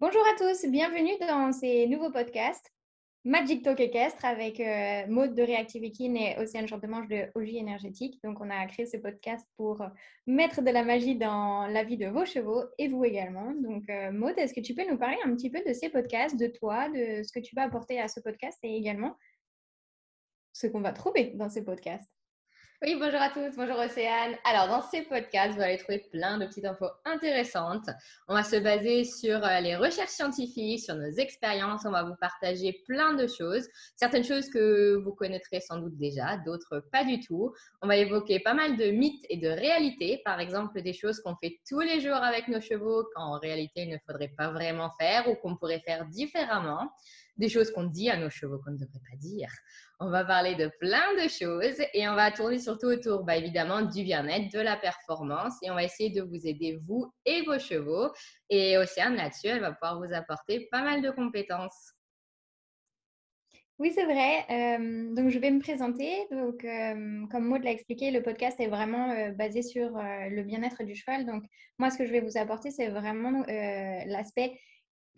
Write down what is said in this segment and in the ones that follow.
Bonjour à tous, bienvenue dans ces nouveaux podcasts. Magic Talk équestre avec euh, Maude de Reactive Equine et Océane Chantemange de OJ Énergétique. Donc, on a créé ce podcast pour mettre de la magie dans la vie de vos chevaux et vous également. Donc, euh, Maude, est-ce que tu peux nous parler un petit peu de ces podcasts, de toi, de ce que tu vas apporter à ce podcast et également ce qu'on va trouver dans ces podcasts? Oui, bonjour à tous, bonjour Océane. Alors, dans ces podcasts, vous allez trouver plein de petites infos intéressantes. On va se baser sur euh, les recherches scientifiques, sur nos expériences. On va vous partager plein de choses. Certaines choses que vous connaîtrez sans doute déjà, d'autres pas du tout. On va évoquer pas mal de mythes et de réalités. Par exemple, des choses qu'on fait tous les jours avec nos chevaux qu'en réalité, il ne faudrait pas vraiment faire ou qu'on pourrait faire différemment des choses qu'on dit à nos chevaux qu'on ne devrait pas dire. On va parler de plein de choses et on va tourner surtout autour, bah, évidemment, du bien-être, de la performance et on va essayer de vous aider, vous et vos chevaux. Et Océane, là-dessus, elle va pouvoir vous apporter pas mal de compétences. Oui, c'est vrai. Euh, donc, je vais me présenter. Donc, euh, comme Maud l'a expliqué, le podcast est vraiment euh, basé sur le bien-être du cheval. Donc, moi, ce que je vais vous apporter, c'est vraiment l'aspect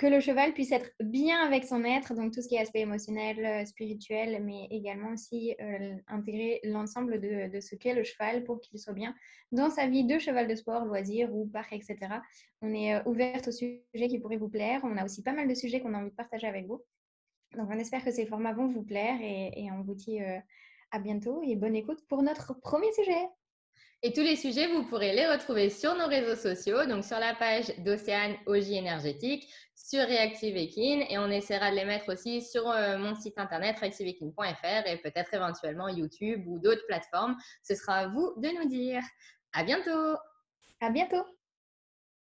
que le cheval puisse être bien avec son être, donc tout ce qui est aspect émotionnel, euh, spirituel, mais également aussi euh, intégrer l'ensemble de, ce qu'est le cheval pour qu'il soit bien dans sa vie de cheval de sport, loisir ou parc, etc. On est euh, ouverte aux sujets qui pourraient vous plaire. On a aussi pas mal de sujets qu'on a envie de partager avec vous. Donc on espère que ces formats vont vous plaire et, et on vous dit à bientôt et bonne écoute pour notre premier sujet. Et tous les sujets, vous pourrez les retrouver sur nos réseaux sociaux, donc sur la page d'Océane Oji Énergétique, sur Reactive Equine, et on essaiera de les mettre aussi sur euh, mon site internet reactiveequine.fr et peut-être éventuellement YouTube ou d'autres plateformes. Ce sera à vous de nous dire. À bientôt! À bientôt!